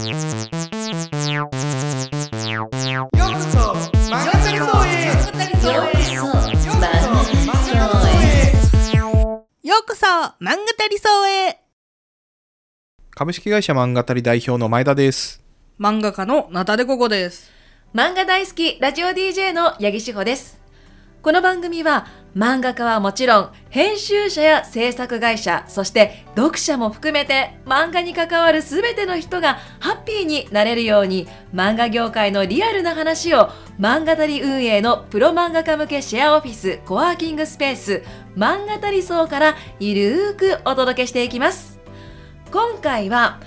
ようこそ漫画タリソへようこそうへ。株式会社漫画たり代表の前田です。漫画家のナタデココです。漫画大好きラジオ DJ の八木志保です。この番組は漫画家はもちろん編集者や制作会社そして読者も含めて漫画に関わる全ての人がハッピーになれるように漫画業界のリアルな話を漫画たり運営のプロ漫画家向けシェアオフィスコワーキングスペース漫画たり層からゆるーくお届けしていきます今回は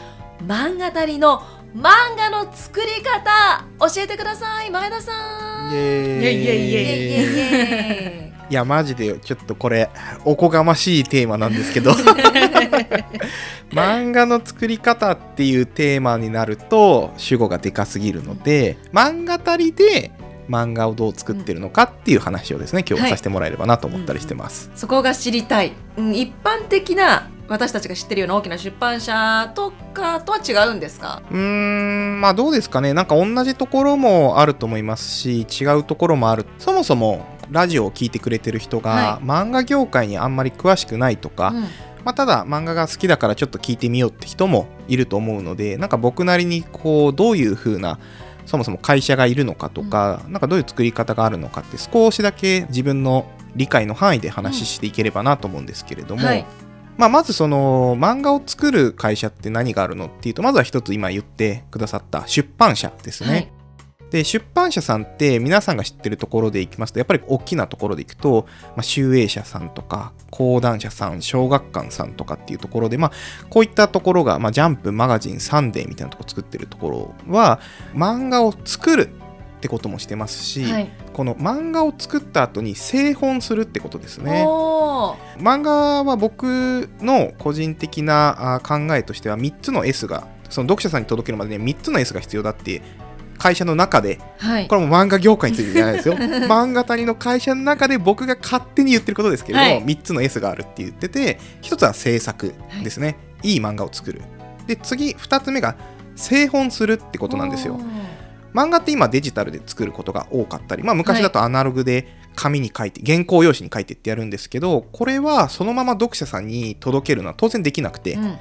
漫画たりの漫画の作り方教えてください前田さん。イエーイイエイ。イエイイエイイエイイエイいやマジでちょっとこれおこがましいテーマなんですけど。漫画の作り方っていうテーマになると主語がでかすぎるので漫画たりで漫画をどう作ってるのかっていう話をですね今日はいさせてもらえればなと思ったりしてます。そこが知りたい、うん一般的な私たちが知ってるような大きな出版社とかとは違うんですか？うーんまあどうですかね。なんか同じところもあると思いますし違うところもある。そもそもラジオを聞いてくれてる人が、は漫画業界にあんまり詳しくないとか、うん。まあ、ただ漫画が好きだからちょっと聞いてみようって人もいると思うのでなんか僕なりにこうどういう風なそもそも会社がいるのかとか、なんかどういう作り方があるのかって少しだけ自分の理解の範囲で話していければなと思うんですけれども、はい。まあ、まずその漫画を作る会社って何があるのっていうとまずは一つ今言ってくださった出版社ですね。はいで出版社さんって皆さんが知ってるところでいきますとやっぱり大きなところでいくと、まあ、集英社さんとか講談社さん小学館さんとかっていうところで、まあ、こういったところが、まあ、ジャンプマガジンサンデーみたいなところ作ってるところは漫画を作るってこともしてますし、はいこの漫画を作った後に製本するってことですね。漫画は僕の個人的なあ考えとしては3つの S がその読者さんに届けるまでに3つの S が必要だって会社の中ではい。これも漫画業界についてじゃないですよ。漫画谷の会社の中で僕が勝手に言ってることですけれども、はい。3つの S があるって言ってて1つは制作ですね、い、い漫画を作る。で次2つ目が製本するってことなんですよ。漫画って今デジタルで作ることが多かったり、まあ、昔だとアナログで紙に書いて、原稿用紙に書いてってやるんですけどこれはそのまま読者さんに届けるのは当然できなくて、うん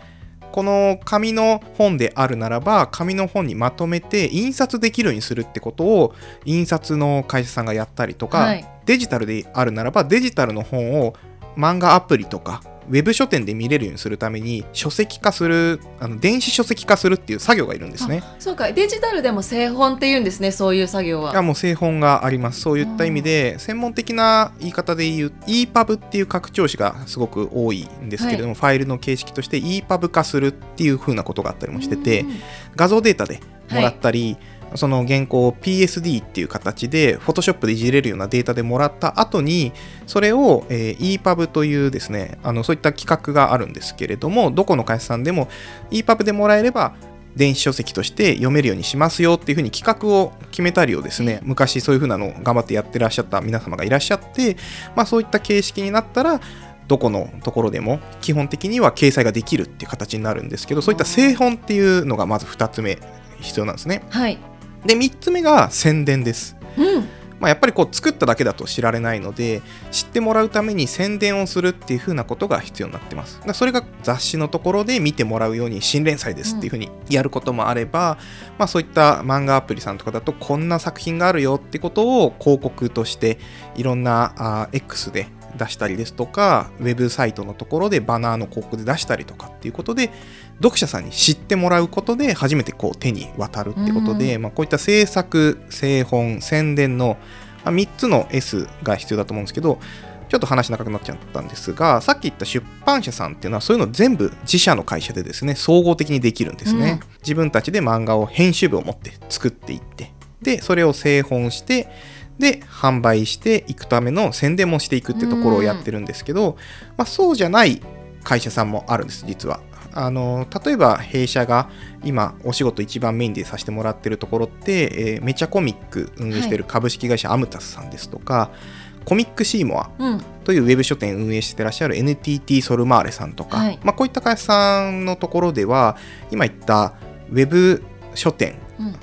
この紙の本であるならば紙の本にまとめて印刷できるようにするってことを印刷の会社さんがやったりとか、はい。デジタルであるならばデジタルの本を漫画アプリとかウェブ書店で見れるようにするために書籍化するあの電子書籍化するっていう作業がいるんですね。そうか。デジタルでも製本って言うんですね。そういう作業は。いやもう製本があります。そういった意味で専門的な言い方で言う EPUB っていう拡張子がすごく多いんですけれども、ファイルの形式として EPUB 化するっていう風なことがあったりもしてて、うん画像データでもらったり、その原稿を PSD っていう形で Photoshop でいじれるようなデータでもらった後にそれを、えー EPUB というですねあのそういった企画があるんですけれどもどこの会社さんでも EPUB でもらえれば電子書籍として読めるようにしますよっていうふうに企画を決めたりをですね昔そういうふうなのを頑張ってやってらっしゃった皆様がいらっしゃって、まあ、そういった形式になったらどこのところでも基本的には掲載ができるっていう形になるんですけどそういった製本っていうのがまず2つ目必要なんですね。はいで3つ目が宣伝です。うん。まあ、やっぱりこう作っただけだと知られないので知ってもらうために宣伝をするっていう風なことが必要になってます。だそれが雑誌のところで見てもらうように新連載ですっていう風にやることもあれば、まあ、そういった漫画アプリさんとかだとこんな作品があるよってことを広告としていろんなあー X で出したりですとかウェブサイトのところでバナーの広告で出したりとかっていうことで読者さんに知ってもらうことで初めてこう手に渡るってことで、まあ、こういった制作製本宣伝のまあ3つの S が必要だと思うんですけどちょっと話長くなっちゃったんですがさっき言った出版社さんっていうのはそういうの全部自社の会社でですね総合的にできるんですね、自分たちで漫画を編集部を持って作っていってでそれを製本してで販売していくための宣伝もしていくってところをやってるんですけど、まあ、そうじゃない会社さんもあるんです実はあの例えば弊社が今お仕事一番メインでさせてもらってるところって、えーメチャコミック運営してる株式会社アムタスさんですとか、コミックシーモアうん。というウェブ書店運営してらっしゃる NTT ソルマーレさんとか、はい。まあ、こういった会社さんのところでは今言ったウェブ書店うん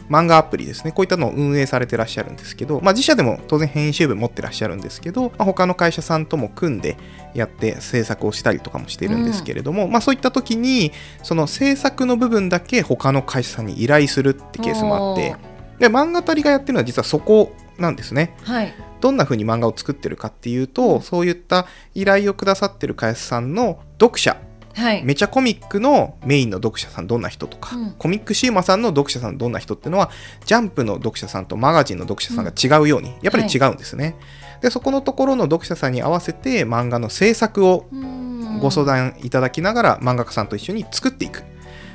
漫画アプリですね。こういったのを運営されてらっしゃるんですけど、まあ、自社でも当然編集部持ってらっしゃるんですけど、まあ、他の会社さんとも組んでやって制作をしたりとかもしているんですけれども、まあ、そういった時にその制作の部分だけ他の会社さんに依頼するってケースもあってで漫画たりがやってるのは実はそこなんですね。はい。どんな風に漫画を作ってるかっていうと、そういった依頼をくださってる会社さんの読者はい。めちゃコミックのメインの読者さんどんな人とか、うん。コミックシーマさんの読者さんどんな人っていうのはジャンプの読者さんとマガジンの読者さんが違うように、やっぱり違うんですね、でそこのところの読者さんに合わせて漫画の制作をうん。ご相談いただきながら漫画家さんと一緒に作っていく、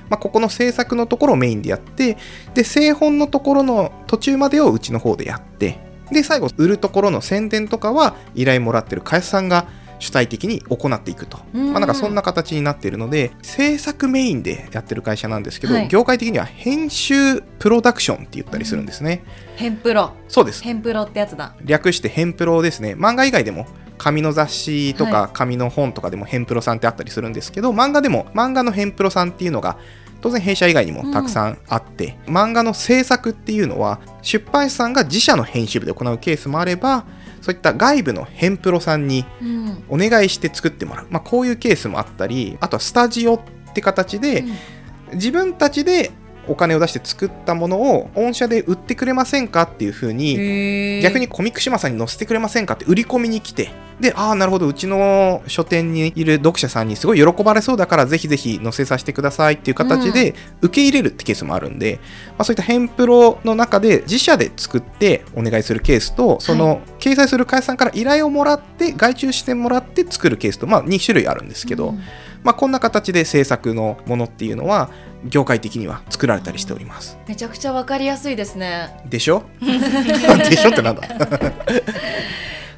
まあ、ここの制作のところをメインでやってで製本のところの途中までをうちの方でやってで最後売るところの宣伝とかは依頼もらってる会社さんが主体的に行っていくと、うん。まあ、なんかそんな形になっているので制作メインでやってる会社なんですけど、はい。業界的には編集プロダクションって言ったりするんですね、ヘンプロ。そうです。ヘンプロってやつだ。略してヘンプロですね。漫画以外でも紙の雑誌とはか紙の本とかでもヘンプロさんってあったりするんですけど、漫画でも漫画のヘンプロさんっていうのが当然弊社以外にもたくさんあって、漫画の制作っていうのは出版社さんが自社の編集部で行うケースもあればそういった外部のヘンプロさんにうん。お願いして作ってもらう、まあ、こういうケースもあったりあとはスタジオって形で、自分たちでお金を出して作ったものを御社で売ってくれませんかっていうふうに逆にコミック島さんに載せてくれませんかって売り込みに来てでああなるほど。うちの書店にいる読者さんにすごい喜ばれそうだからぜひぜひ載せさせてくださいっていう形で受け入れるってケースもあるんで、まあ、そういったヘンプロの中で自社で作ってお願いするケースとその掲載する会社さんから依頼をもらって外注してもらって作るケースと、まあ、2種類あるんですけど、うん。まあ、こんな形で制作のものっていうのは業界的には作られたりしております。めちゃくちゃわかりやすいですね。でしょ？でしょってなんだ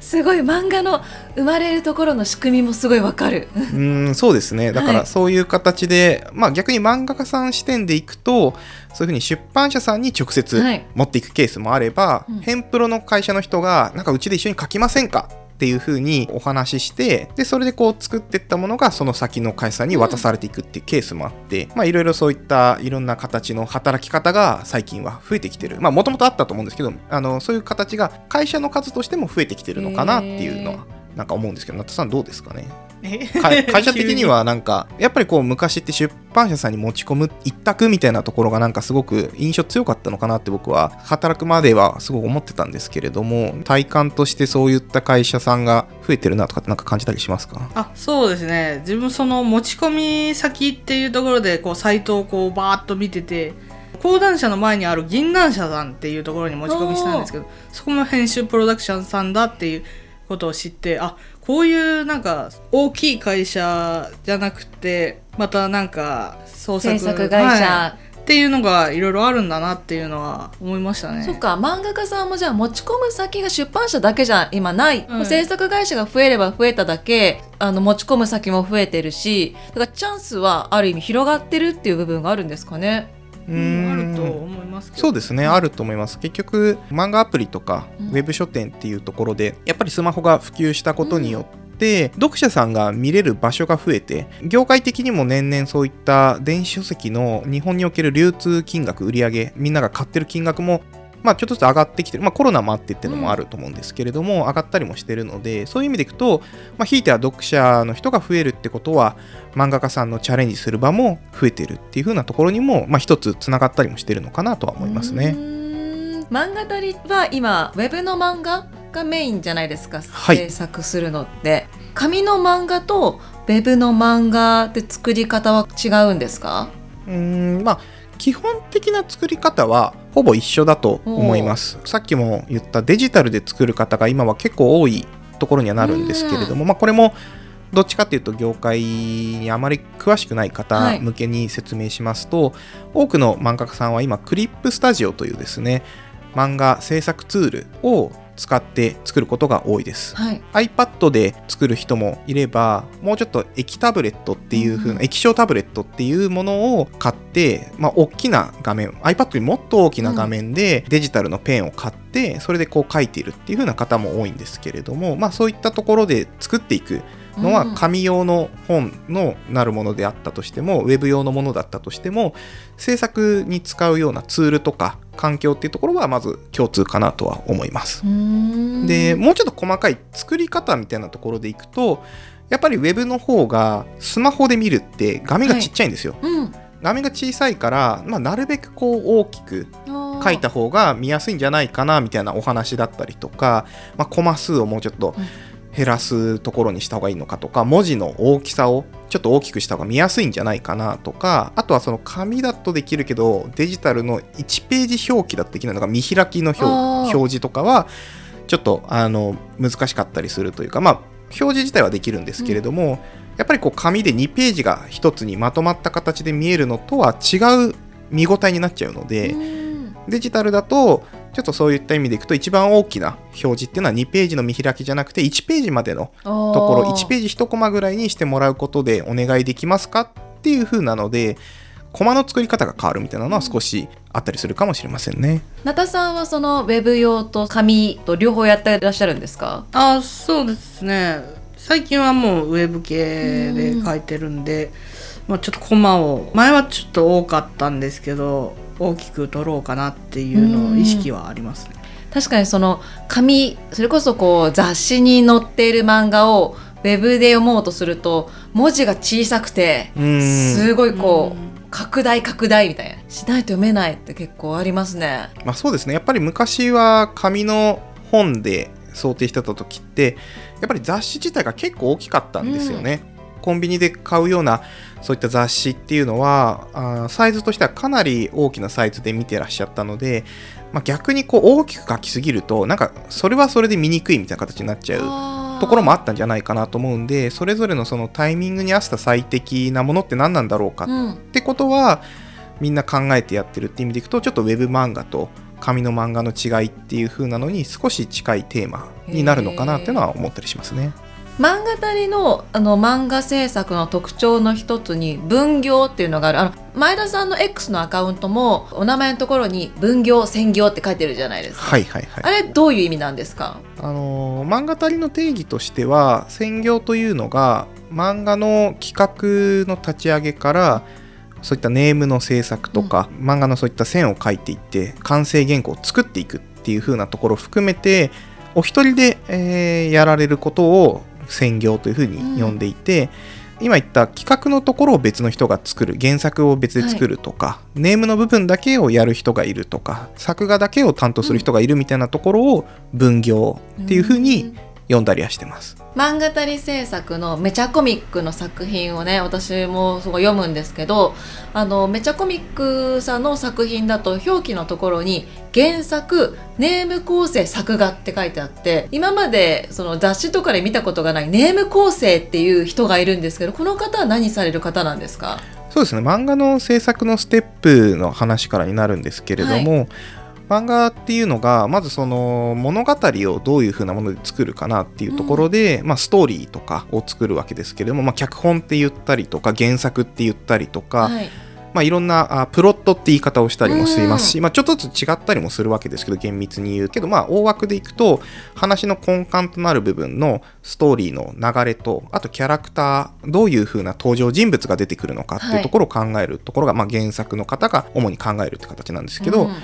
すごい漫画の生まれるところの仕組みもすごいわかる。うーんそうですね。だかはいらそういう形で、まあ逆に漫画家さん視点でいくとそういうふうに出版社さんに直接はい。持っていくケースもあれば、うん。ヘンプロの会社の人がなんかうちで一緒に書きませんかっていうふうにお話ししてでそれでこう作っていったものがその先の会社に渡されていくっていうケースもあって、まあいろいろそういったいろんな形の働き方が最近は増えてきてる。まあもともとあったと思うんですけどあのそういう形が会社の数としても増えてきてるのかなっていうのはなんか思うんですけど、ナットさんどうですかね？か 会社的にはなんかやっぱりこう昔って出版社さんに持ち込む一択みたいなところがなんかすごく印象強かったのかなって僕は働くまではすごく思ってたんですけれども体感としてそういった会社さんが増えてるなとかってなんか感じたりしますか？あそうですね。自分その持ち込み先っていうところでこうサイトをこうバーッと見てて講談社の前にある銀杏社さんっていうところに持ち込みしたんですけどそこも編集プロダクションさんだっていうことを知ってあこういうなんか大きい会社じゃなくてまたなんか創作会社、はいっていうのがいろいろあるんだなっていうのは思いましたね。そっか漫画家さんもじゃあ持ち込む先が出版社だけじゃ今ない、うん制作会社が増えれば増えただけあの持ち込む先も増えてるしだからチャンスはある意味広がってるっていう部分があるんですかね。ううん。あると思いますけどそうですね、あると思います。結局、漫画アプリとか、うん。ウェブ書店っていうところで、やっぱりスマホが普及したことによって、読者さんが見れる場所が増えて、業界的にも年々そういった電子書籍の日本における流通金額、売上みんなが買ってる金額も、まあ、ちょっとずつ上がってきてる、まあ、コロナもあってっていうのもあると思うんですけれども、上がったりもしてるので、そういう意味でいくと、まあ、ひいては読者の人が増えるってことは、漫画家さんのチャレンジする場も増えてるっていう風なところにも、まあ、一つつながったりもしてるのかなとは思いますね。漫画たりは今ウェブの漫画がメインじゃないですか、はい。制作するのって。紙の漫画とウェブの漫画で作り方は違うんですか？うーん。まあ基本的な作り方はほぼ一緒だと思います。さっきも言ったデジタルで作る方が今は結構多いところにはなるんですけれども、まあ、これもどっちかっていうと業界にあまり詳しくないはい方向けに説明しますと、多くの漫画家さんは今クリップスタジオというですね漫画制作ツールを使って作ることが多いです。はい。iPad で作る人もいればもうちょっと液タブレットっていう風な、うん。液晶タブレットっていうものを買って、まあ、大きな画面 iPad よりもっと大きな画面でデジタルのペンを買ってそれでこう書いているっていう風な方も多いんですけれども、まあ、そういったところで作っていくのはうん紙用の本のなるものであったとしても、ウェブ用のものだったとしても制作に使うようなツールとか環境っていうところはまず共通かなとは思います。でもうちょっと細かい作り方みたいなところでいくとやっぱりウェブの方がスマホで見るって画面がちっちゃいんですよ。うん。画面が小さいから、まあ、なるべくこう大きく書書いた方が見やすいんじゃないかなみたいなお話だったりとか、まあ、コマ数をもうちょっと減らすところにした方がいいのかとか文字の大きさをちょっと大きくした方が見やすいんじゃないかなとかあとはその紙だとできるけどデジタルの1ページ表記だとできないのが見開きの表示とかはちょっとあの難しかったりするというかまあ表示自体はできるんですけれども、やっぱりこう紙で2ページが1つにまとまった形で見えるのとは違う見応えになっちゃうので、デジタルだとちょっとそういった意味でいくと一番大きな表示っていうのは2ページの見開きじゃなくて1ページまでのとところ1ページ1コマぐらいにしてもらうことでお願いできますかっていう風なのでコマの作り方が変わるみたいなのは少しあったりするかもしれませんね。なたさんはそのウェブ用と紙と両方やってらっしゃるんですか？あそうですね。最近はもうウェブ系で書いてるんで、まあ、ちょっとコマを前はちょっと多かったんですけど大きく取ろうかなっていうのを意識はありますね。確かにその紙それこそこう雑誌に載っている漫画をウェブで読もうとすると文字が小さくてうんすごいこう拡大拡大みたいなしないと読めないって結構ありますね。まあ、そうですねやっぱり昔は紙の本で想定してた時ってやっぱり雑誌自体が結構大きかったんですよね。コンビニで買うようなそういった雑誌っていうのはあーサイズとしてはかなり大きなサイズで見てらっしゃったので、まあ、逆にこう大きく書きすぎるとなんかそれはそれで見にくいみたいな形になっちゃうところもあったんじゃないかなと思うんでそれぞれのそのタイミングに合わせた最適なものって何なんだろうかうんってことはみんな考えてやってるって意味でいくとちょっとウェブ漫画と紙の漫画の違いっていう風なのに少し近いテーマになるのかなっていうのは思ったりしますね。漫画たりのあの漫画制作の特徴の一つに分業っていうのがある。あの前田さんの X のアカウントもお名前のところに分業専業って書いてるじゃないですか、はいはいはい。あれどういう意味なんですか？あのー漫画たりの定義としては専業というのが漫画の企画の立ち上げからそういったネームの制作とか、漫画のそういった線を描いていって完成原稿を作っていくっていう風なところを含めてお一人で、えーやられることを専業という風に呼んでいて、今言った企画のところを別の人が作る原作を別で作るとか、ネームの部分だけをやる人がいるとか作画だけを担当する人がいるみたいなところを分業っていう風に呼んだりはしてます。漫画たり制作のめちゃコミックの作品をね私もすごい読むんですけどあのめちゃコミックさんの作品だと表記のところに原作ネーム構成作画って書いてあって今までその雑誌とかで見たことがないネーム構成っていう人がいるんですけどこの方は何される方なんですか？そうですね。漫画の制作のステップの話からになるんですけれども、漫画っていうのがまずその物語をどういう風なもので作るかなっていうところで、まあ、ストーリーとかを作るわけですけれども、まあ、脚本って言ったりとか原作って言ったりとか、はい。まあ、いろんなあプロットって言い方をしたりもしますし、まあ、ちょっとずつ違ったりもするわけですけど厳密に言うけど、まあ、大枠でいくと話の根幹となる部分のストーリーの流れとあとキャラクターどういう風な登場人物が出てくるのかっていうところを考えるところが、まあ、原作の方が主に考えるって形なんですけど、うん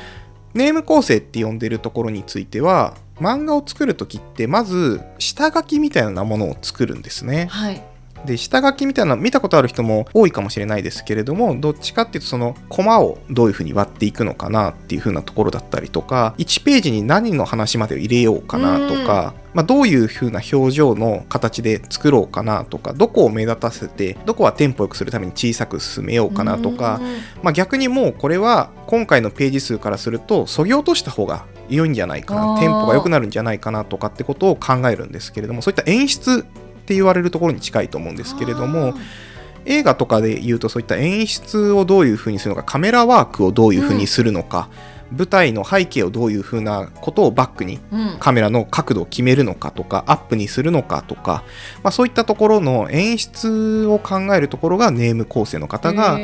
ネーム構成って呼んでるところについては漫画を作る時ってまず下書きみたいなものを作るんですね。はいで下書きみたいなの見たことある人も多いかもしれないですけれどもどっちかっていうとそのコマをどういうふうに割っていくのかなっていうふうなところだったりとか1ページに何の話までを入れようかなとか、まあ、どういうふうな表情の形で作ろうかなとかどこを目立たせてどこはテンポよくするために小さく進めようかなとか、うんまあ、逆にもうこれは今回のページ数からするとそぎ落とした方が良いんじゃないかなテンポが良くなるんじゃないかなとかってことを考えるんですけれどもそういった演出って言われるところに近いと思うんですけれども映画とかで言うとそういった演出をどういうふうにするのかカメラワークをどういうふうにするのか、舞台の背景をどういうふうなことをバックにうんカメラの角度を決めるのかとかアップにするのかとか、まあ、そういったところの演出を考えるところがネーム構成の方が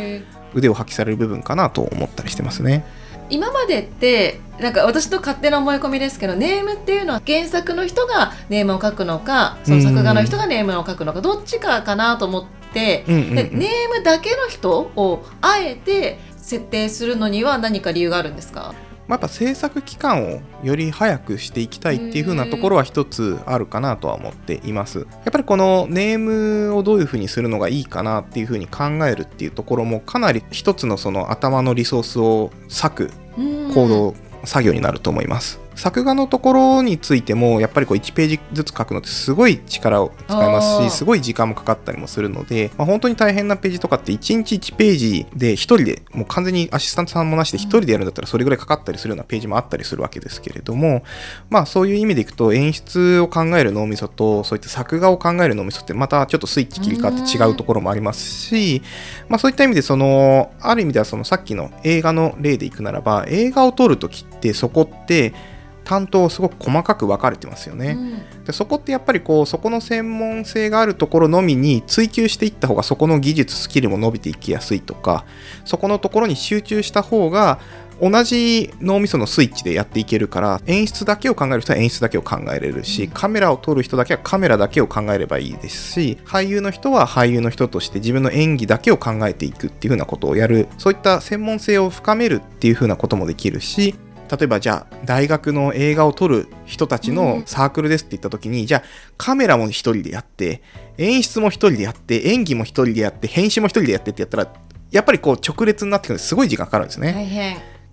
腕を発揮される部分かなと思ったりしてますね。今までってなんか私の勝手な思い込みですけどネームっていうのは原作の人がネームを書くのかその作画の人がネームを書くのかどっちかかなと思って、うんうんうん。でネームだけの人をあえて設定するのには何か理由があるんですか？まあ、やっぱ制作期間をより早くしていきたいっていう風なところは一つあるかなとは思っています。やっぱりこのネームをどういう風にするのがいいかなっていう風に考えるっていうところもかなり一つのその頭のリソースを割く行動作業になると思います。作画のところについてもやっぱりこう1ページずつ書くのってすごい力を使いますしすごい時間もかかったりもするので、まあ、本当に大変なページとかって1日1ページで1人でもう完全にアシスタントさんもなしで1人でやるんだったらそれぐらいかかったりするようなページもあったりするわけですけれどもまあそういう意味でいくと演出を考える脳みそとそういった作画を考える脳みそってまたちょっとスイッチ切り替わって違うところもありますし、まあ、そういった意味でそのある意味ではそのさっきの映画の例でいくならば映画を撮るときってそこって担当すごく細かく分かれてますよね。でそこってやっぱりこうそこの専門性があるところのみに追求していった方がそこの技術スキルも伸びていきやすいとかそこのところに集中した方が同じ脳みそのスイッチでやっていけるから演出だけを考える人は演出だけを考えれるし、カメラを撮る人だけはカメラだけを考えればいいですし俳優の人は俳優の人として自分の演技だけを考えていくっていう風なことをやる。そういった専門性を深めるっていう風なこともできるし例えばじゃあ大学の映画を撮る人たちのサークルですって言った時に、じゃあカメラも一人でやって演出も一人でやって演技も一人でやって編集も一人でやってってやったらやっぱりこう直列になってくるすごい時間かかるんですね。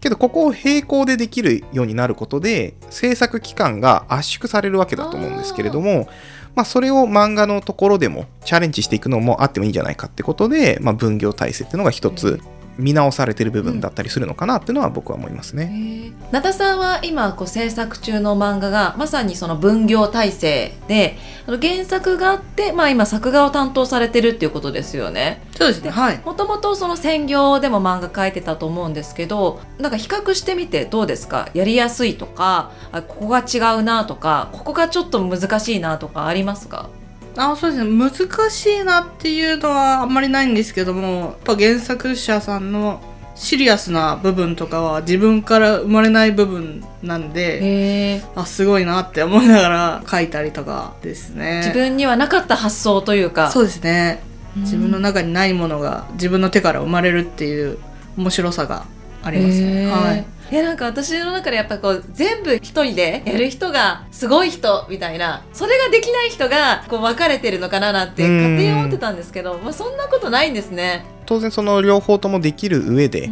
けどここを並行でできるようになることで制作期間が圧縮されるわけだと思うんですけれどもまあ、それを漫画のところでもチャレンジしていくのもあってもいいんじゃないかってことで、まあ、分業体制っていうのが一つ見直されてる部分だったりするのかなっていうのは僕は思いますね。名田さんは今こう制作中の漫画がまさにその分業体制で原作があって、まあ、今作画を担当されてるっていうことですよね。そうですね。はい。もともとその専業でも漫画描いてたと思うんですけどなんか比較してみてどうですか？やりやすいとかあここが違うなとかここがちょっと難しいなとかありますか？あそうですね。難しいなっていうのはあんまりないんですけどもやっぱ原作者さんのシリアスな部分とかは自分から生まれない部分なんであすごいなって思いながら書いたりとかですね。自分にはなかった発想というか。そうですね。うん。自分の中にないものが自分の手から生まれるっていう面白さがありますね。はいいやなんか私の中でやっぱこう全部一人でやる人がすごい人みたいなそれができない人がこう分かれてるのかななんてうん。勝手に思ってたんですけど、まあ、そんなことないんですね。当然その両方ともできる上で、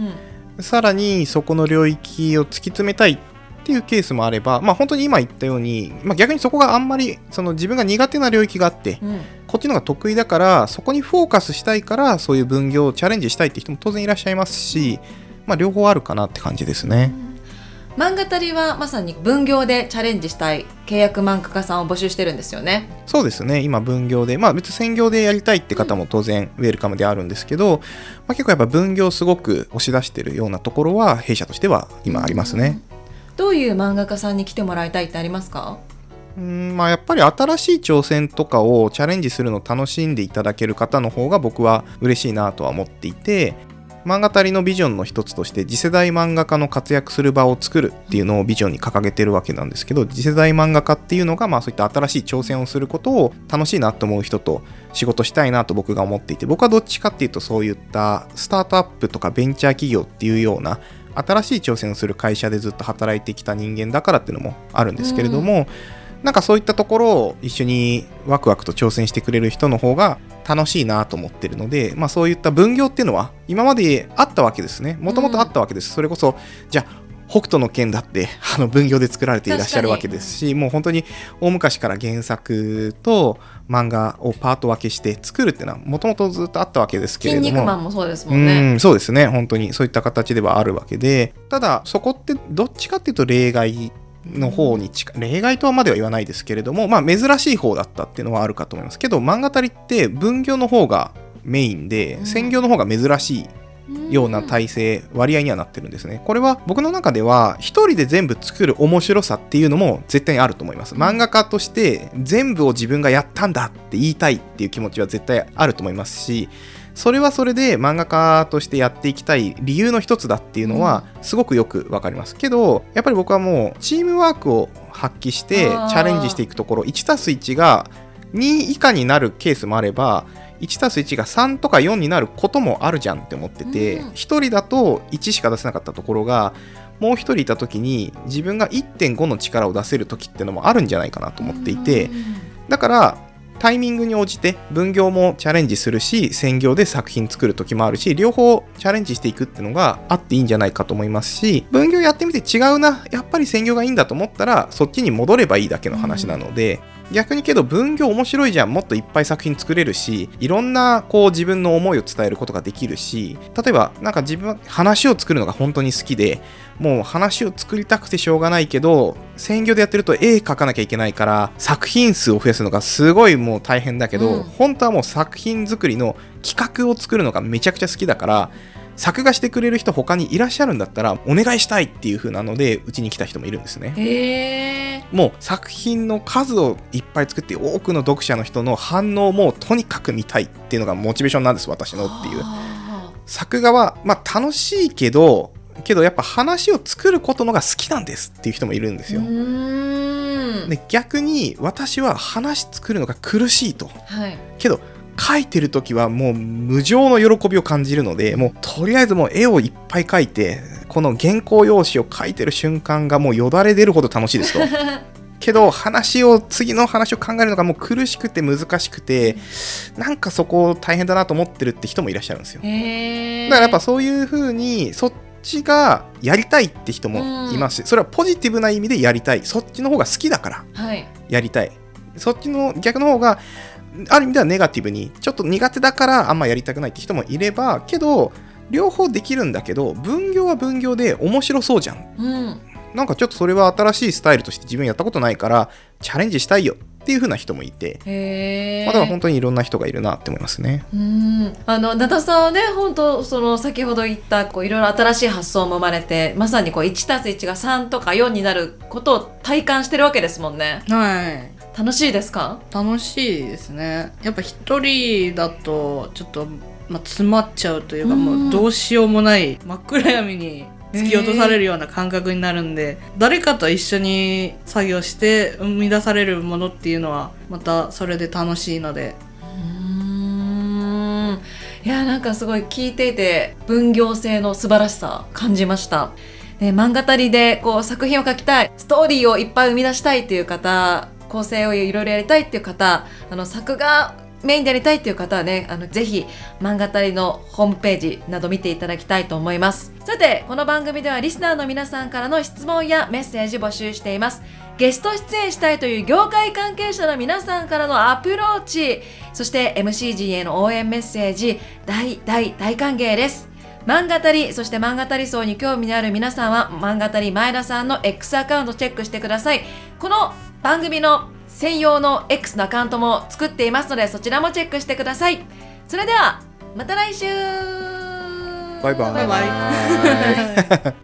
うん。さらにそこの領域を突き詰めたいっていうケースもあれば、まあ、本当に今言ったように、まあ、逆にそこがあんまりその自分が苦手な領域があってうん。こっちの方が得意だからそこにフォーカスしたいからそういう分業をチャレンジしたいって人も当然いらっしゃいますし、まあ、両方あるかなって感じですね。漫画たりはまさに分業でチャレンジしたい契約漫画家さんを募集してるんですよね。そうですね今分業でまあ別に専業でやりたいって方も当然ウェルカムであるんですけど、まあ、結構やっぱ分業すごく押し出してるようなところは弊社としては今ありますね。どういう漫画家さんに来てもらいたいってありますか？うんまあやっぱり新しい挑戦とかをチャレンジするのを楽しんでいただける方の方が僕は嬉しいなとは思っていて漫画たりのビジョンの一つとして次世代漫画家の活躍する場を作るっていうのをビジョンに掲げてるわけなんですけど次世代漫画家っていうのがまあそういった新しい挑戦をすることを楽しいなと思う人と仕事したいなと僕が思っていて僕はどっちかっていうとそういったスタートアップとかベンチャー企業っていうような新しい挑戦をする会社でずっと働いてきた人間だからっていうのもあるんですけれども、なんかそういったところを一緒にワクワクと挑戦してくれる人の方が楽しいなと思ってるので、まあそういった分業っていうのは今まであったわけですね。もともとあったわけです。それこそ、じゃあ、北斗の剣だって あの分業で作られていらっしゃるわけですしもう本当に大昔から原作と漫画をパート分けして作るっていうのはもともとずっとあったわけですけれ筋ども肉マンもそうですもんね。うん、そうですね、本当にそういった形ではあるわけで、ただ、そこってどっちかっていうと例外の方に近い、例外とはまでは言わないですけれども、まあ、珍しい方だったっていうのはあるかと思いますけど、漫画たりって分業の方がメインで、うん専業の方が珍しいような体制、割合にはなってるんですね。これは僕の中では、一人で全部作る面白さっていうのも絶対にあると思います。漫画家として全部を自分がやったんだって言いたいっていう気持ちは絶対あると思いますし、それはそれで漫画家としてやっていきたい理由の一つだっていうのはすごくよくわかります。けどやっぱり僕はもうチームワークを発揮してチャレンジしていくところ 1+1 が2以下になるケースもあれば 1+1 が3とか4になることもあるじゃんって思ってて、うん。1人だと1しか出せなかったところがもう1人いた時に自分が1.5の力を出せる時ってのもあるんじゃないかなと思っていて、だからタイミングに応じて分業もチャレンジするし専業で作品作る時もあるし両方チャレンジしていくっていうのがあっていいんじゃないかと思いますし分業やってみて違うなやっぱり専業がいいんだと思ったらそっちに戻ればいいだけの話なので、逆にけど分業面白いじゃん。もっといっぱい作品作れるしいろんなこう自分の思いを伝えることができるし例えばなんか自分は話を作るのが本当に好きでもう話を作りたくてしょうがないけど専業でやってると絵描かなきゃいけないから作品数を増やすのがすごいもう大変だけど、うん。本当はもう作品作りの企画を作るのがめちゃくちゃ好きだから作画してくれる人他にいらっしゃるんだったらお願いしたいっていう風なのでうちに来た人もいるんですね。へえもう作品の数をいっぱい作って多くの読者の人の反応もとにかく見たいっていうのがモチベーションなんです私のっていう。あ。作画はまあ楽しいけどけどやっぱ話を作ることのが好きなんですっていう人もいるんですよ。で逆に私は話作るのが苦しいと。はい。けど書いてる時はもう無常の喜びを感じるのでもうとりあえずもう絵をいっぱい描いてこの原稿用紙を書いてる瞬間がもうよだれ出るほど楽しいですと。けど話を次の話を考えるのがもう苦しくて難しくてなんかそこ大変だなと思ってるって人もいらっしゃるんですよ。だからやっぱそういう風にそっちがやりたいって人もいます。し、それはポジティブな意味でやりたい。そっちの方が好きだからはい。やりたい。そっちの逆の方がある意味ではネガティブにちょっと苦手だからあんまやりたくないって人もいればけど両方できるんだけど分業は分業で面白そうじゃん。うん。なんかちょっとそれは新しいスタイルとして自分やったことないからチャレンジしたいよっていう風な人もいて、まあ、だから本当にいろんな人がいるなって思いますね。うん。あの灘さんはね本当その先ほど言ったこういろいろ新しい発想も生まれてまさにこう 1+1 が3とか4になることを体感してるわけですもんね。はい楽しいですか？楽しいですね。やっぱ一人だとちょっと、まあ、詰まっちゃうというか、うん。もうどうしようもない真っ暗闇に突き落とされるような感覚になるんで、誰かと一緒に作業して生み出されるものっていうのはまたそれで楽しいので。うん。いやなんかすごい聞いていて分業性の素晴らしさ感じました、ね、漫画たりでこう作品を描きたいストーリーをいっぱい生み出したいっていう方構成をいろいろやりたいっていう方あの作画メインでやりたいっていう方はねあのぜひ漫画たりのホームページなど見ていただきたいと思います。さてこの番組ではリスナーの皆さんからの質問やメッセージ募集しています。ゲスト出演したいという業界関係者の皆さんからのアプローチそして MCG への応援メッセージ大大大歓迎です。漫画たりそして漫画たり層に興味のある皆さんは漫画たり前田さんの X アカウントチェックしてください。この番組の専用の X のアカウントも作っていますのでそちらもチェックしてください。それではまた来週。バイバイ。バイバイ